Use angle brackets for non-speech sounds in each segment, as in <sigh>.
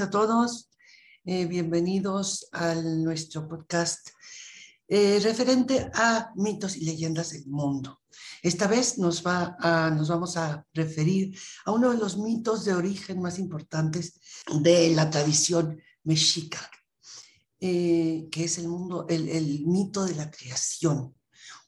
a todos. Eh, bienvenidos a nuestro podcast eh, referente a mitos y leyendas del mundo. Esta vez nos, va nos vamos a referir a uno de los mitos de origen más importantes de la tradición mexica, eh, que es el, mundo, el, el mito de la creación,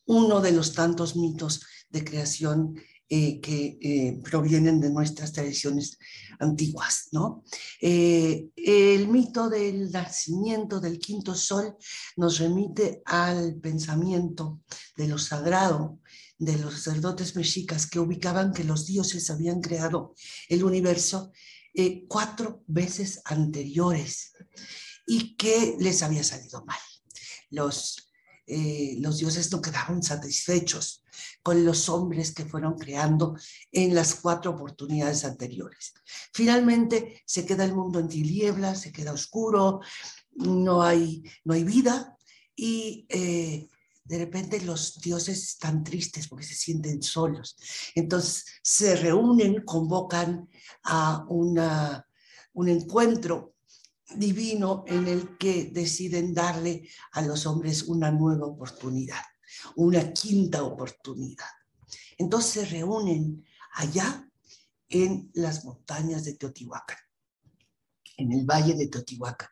uno de los tantos mitos de creación eh, que eh, provienen de nuestras tradiciones antiguas. ¿no? Eh, el mito del nacimiento del quinto sol nos remite al pensamiento de lo sagrado de los sacerdotes mexicas que ubicaban que los dioses habían creado el universo cuatro veces anteriores y que les había salido mal. Los eh, los dioses no quedaron satisfechos con los hombres que fueron creando en las cuatro oportunidades anteriores. Finalmente se queda el mundo en tinieblas, se queda oscuro, no hay, no hay vida y eh, de repente los dioses están tristes porque se sienten solos. Entonces se reúnen, convocan a una, un encuentro divino en el que deciden darle a los hombres una nueva oportunidad, una quinta oportunidad. Entonces se reúnen allá en las montañas de Teotihuacán, en el valle de Teotihuacán.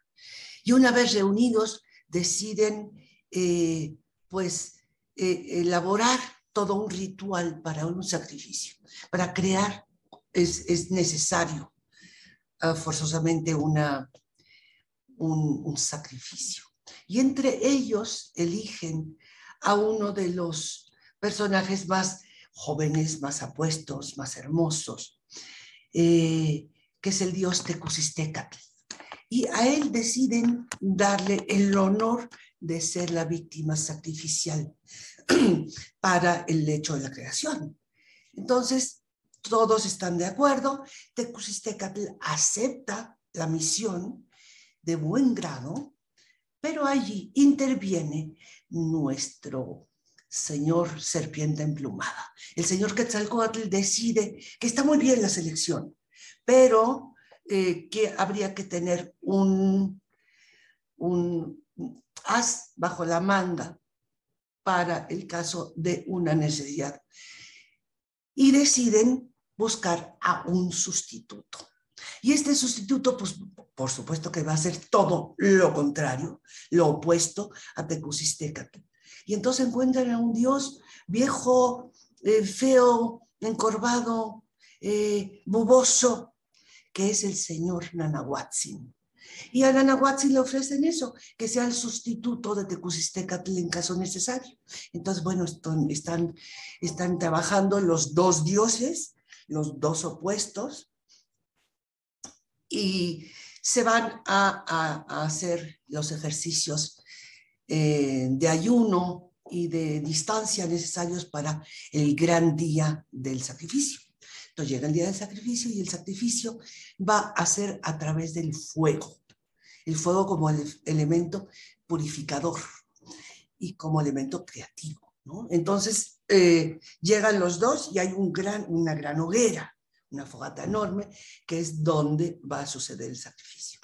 Y una vez reunidos deciden eh, pues eh, elaborar todo un ritual para un sacrificio, para crear es, necesario ah, forzosamente una, un, sacrificio. Y entre ellos eligen a uno de los personajes más jóvenes, más apuestos, más hermosos, eh, que es el dios Tecusistecatl. Y a él deciden darle el honor de ser la víctima sacrificial <clears throat> para el hecho de la creación. Entonces, todos están de acuerdo, Tecusistecatl acepta la misión de buen grado, pero allí interviene nuestro señor serpiente emplumada. El señor Quetzalcoatl decide que está muy bien la selección, pero eh, que habría que tener un, un as bajo la manga para el caso de una necesidad. Y deciden buscar a un sustituto. Y este sustituto, pues por supuesto que va a ser todo lo contrario, lo opuesto a Tecusistecatl. Y entonces encuentran a un dios viejo, eh, feo, encorvado, eh, buboso, que es el señor Nanahuatzin. Y a Nanahuatzin le ofrecen eso, que sea el sustituto de Tecusistecatl en caso necesario. Entonces, bueno, están, están trabajando los dos dioses, los dos opuestos, y se van a, hacer los ejercicios eh, de ayuno y de distancia necesarios para el gran día del sacrificio. Entonces llega el día del sacrificio y el sacrificio va a ser a través del fuego. El fuego como el elemento purificador y como elemento creativo. Entonces eh, llegan los dos y hay un gran, una gran hoguera una fogata enorme, que es donde va a suceder el sacrificio.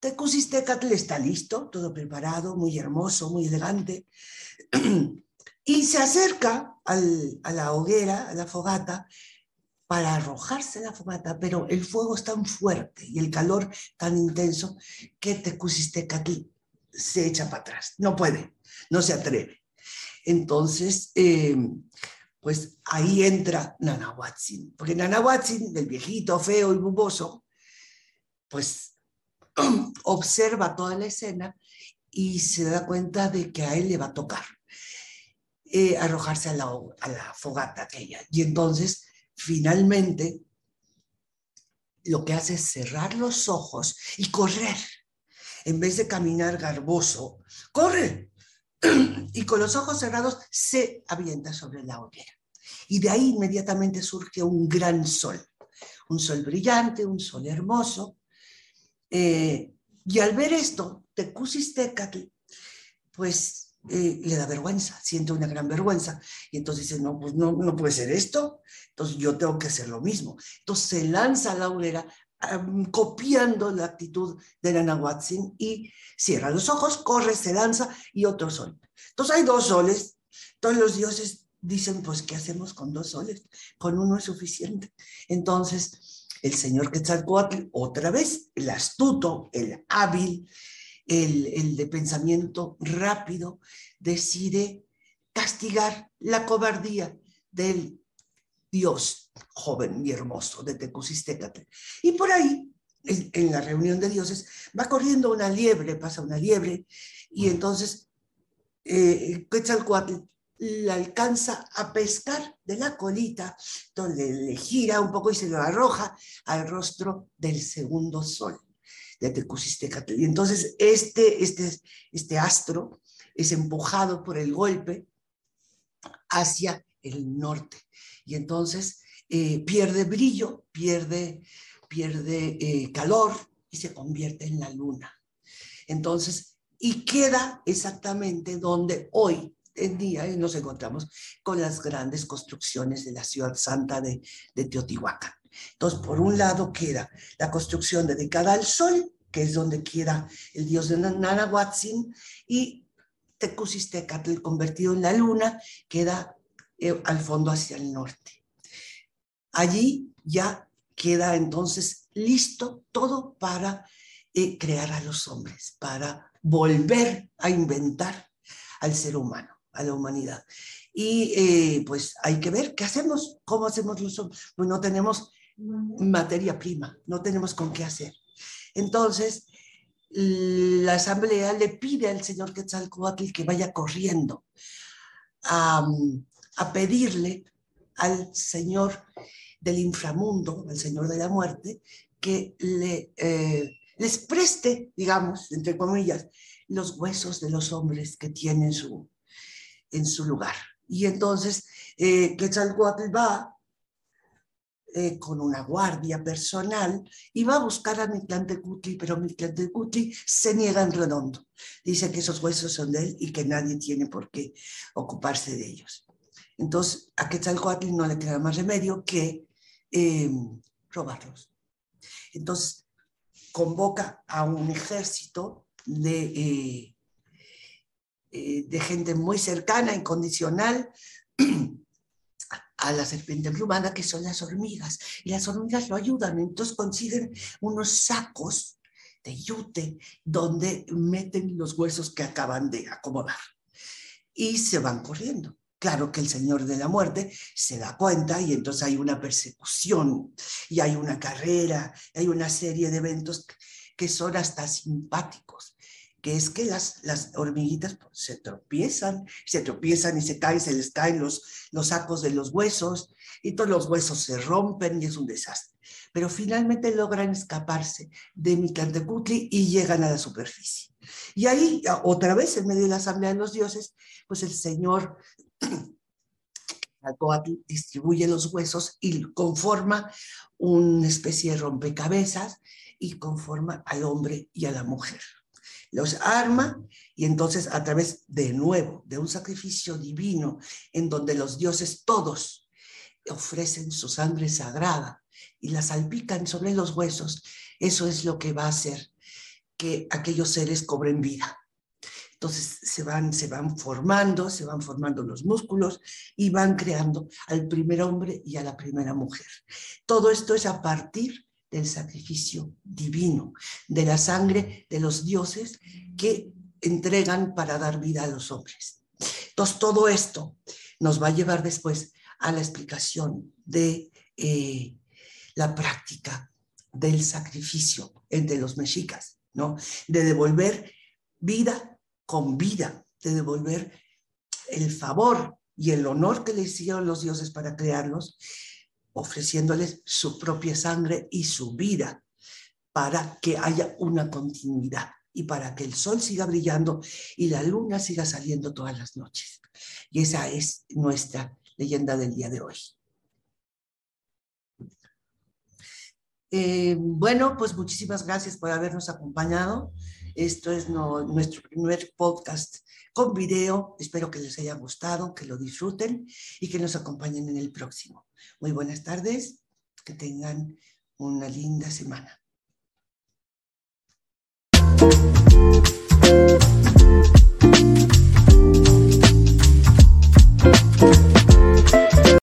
Tecusistecatl está listo, todo preparado, muy hermoso, muy elegante, <clears throat> y se acerca a la hoguera, a la fogata, para arrojarse la fogata, pero el fuego es tan fuerte y el calor tan intenso que Tecusistecatl se echa para atrás, no puede, no se atreve. Entonces, eh, pues ahí entra Nanahuatzin, porque Nanahuatzin, el viejito feo y buboso, pues <clears throat> observa toda la escena y se da cuenta de que a él le va a tocar eh, arrojarse a la, a la fogata aquella. Y entonces, finalmente, lo que hace es cerrar los ojos y correr. En vez de caminar garboso, corre. <clears throat> Y con los ojos cerrados se avienta sobre la hoguera. Y de ahí inmediatamente surge un gran sol, un sol brillante, un sol hermoso. Eh, y al ver esto, Tecusistecatl, pues eh, le da vergüenza, siente una gran vergüenza. Y entonces dice, no, pues no, no puede ser esto, entonces yo tengo que hacer lo mismo. Entonces se lanza a la hoguera copiando la actitud de Nanahuatzin y cierra los ojos, corre, se lanza y otro sol. Entonces hay dos soles. Todos los dioses dicen, pues, ¿qué hacemos con dos soles? Con uno es suficiente. Entonces, el señor Quetzalcoatl, otra vez, el astuto, el hábil, el, el de pensamiento rápido, decide castigar la cobardía del dios joven y hermoso de Tecusistecatl. Y por ahí, en, la reunión de dioses, va corriendo una liebre, pasa una liebre, y entonces eh, Quetzalcoatl la alcanza a pescar de la colita, donde le gira un poco y se lo arroja al rostro del segundo sol de Tecusistecatl. Y entonces este, este, este astro es empujado por el golpe hacia el norte. Y entonces eh, pierde brillo, pierde, pierde eh, calor y se convierte en la luna. Entonces, y queda exactamente donde hoy en día nos encontramos con las grandes construcciones de la ciudad santa de, de Teotihuacán. Entonces, por un lado queda la construcción dedicada al sol, que es donde queda el dios de Nanahuatzin, y Tecusistecatl convertido en la luna, queda eh, al fondo hacia el norte. Allí ya queda entonces listo todo para eh, crear a los hombres, para volver a inventar al ser humano a la humanidad. Y eh, pues hay que ver qué hacemos, cómo hacemos los Pues no tenemos materia prima, no tenemos con qué hacer. Entonces, la asamblea le pide al señor Quetzalcoatl que vaya corriendo a, a pedirle al señor del inframundo, al señor de la muerte, que le, eh, les preste, digamos, entre comillas, los huesos de los hombres que tienen su, en su lugar. Y entonces eh, Quetzalcoatl va eh, con una guardia personal y va a buscar a Mitlantecutli, pero Mitlantecutli se niega en redondo. Dice que esos huesos son de él y que nadie tiene por qué ocuparse de ellos. Entonces a Quetzalcoatl no le queda más remedio que eh, robarlos. Entonces convoca a un ejército de eh, eh, de gente muy cercana, incondicional, a la serpiente plumada, que son las hormigas. Y las hormigas lo ayudan, entonces consiguen unos sacos de yute donde meten los huesos que acaban de acomodar. Y se van corriendo. Claro que el Señor de la Muerte se da cuenta y entonces hay una persecución y hay una carrera, hay una serie de eventos que son hasta simpáticos que es que las, hormiguitas pues, se tropiezan, se tropiezan y se caen, se les caen los, sacos de los huesos y todos los huesos se rompen y es un desastre. Pero finalmente logran escaparse de Mictlantecutli y llegan a la superficie. Y ahí, otra vez, en medio de la asamblea de los dioses, pues el Señor distribuye los huesos y conforma una especie de rompecabezas y conforma al hombre y a la mujer los arma y entonces a través de nuevo de un sacrificio divino en donde los dioses todos ofrecen su sangre sagrada y la salpican sobre los huesos, eso es lo que va a hacer que aquellos seres cobren vida. Entonces se van, se van formando, se van formando los músculos y van creando al primer hombre y a la primera mujer. Todo esto es a partir del sacrificio divino, de la sangre de los dioses que entregan para dar vida a los hombres. Entonces, todo esto nos va a llevar después a la explicación de eh, la práctica del sacrificio entre los mexicas, ¿no? De devolver vida con vida, de devolver el favor y el honor que le hicieron los dioses para crearlos ofreciéndoles su propia sangre y su vida para que haya una continuidad y para que el sol siga brillando y la luna siga saliendo todas las noches. Y esa es nuestra leyenda del día de hoy. Eh, bueno, pues muchísimas gracias por habernos acompañado. Esto es nuestro primer podcast con video. Espero que les haya gustado, que lo disfruten y que nos acompañen en el próximo. Muy buenas tardes, que tengan una linda semana.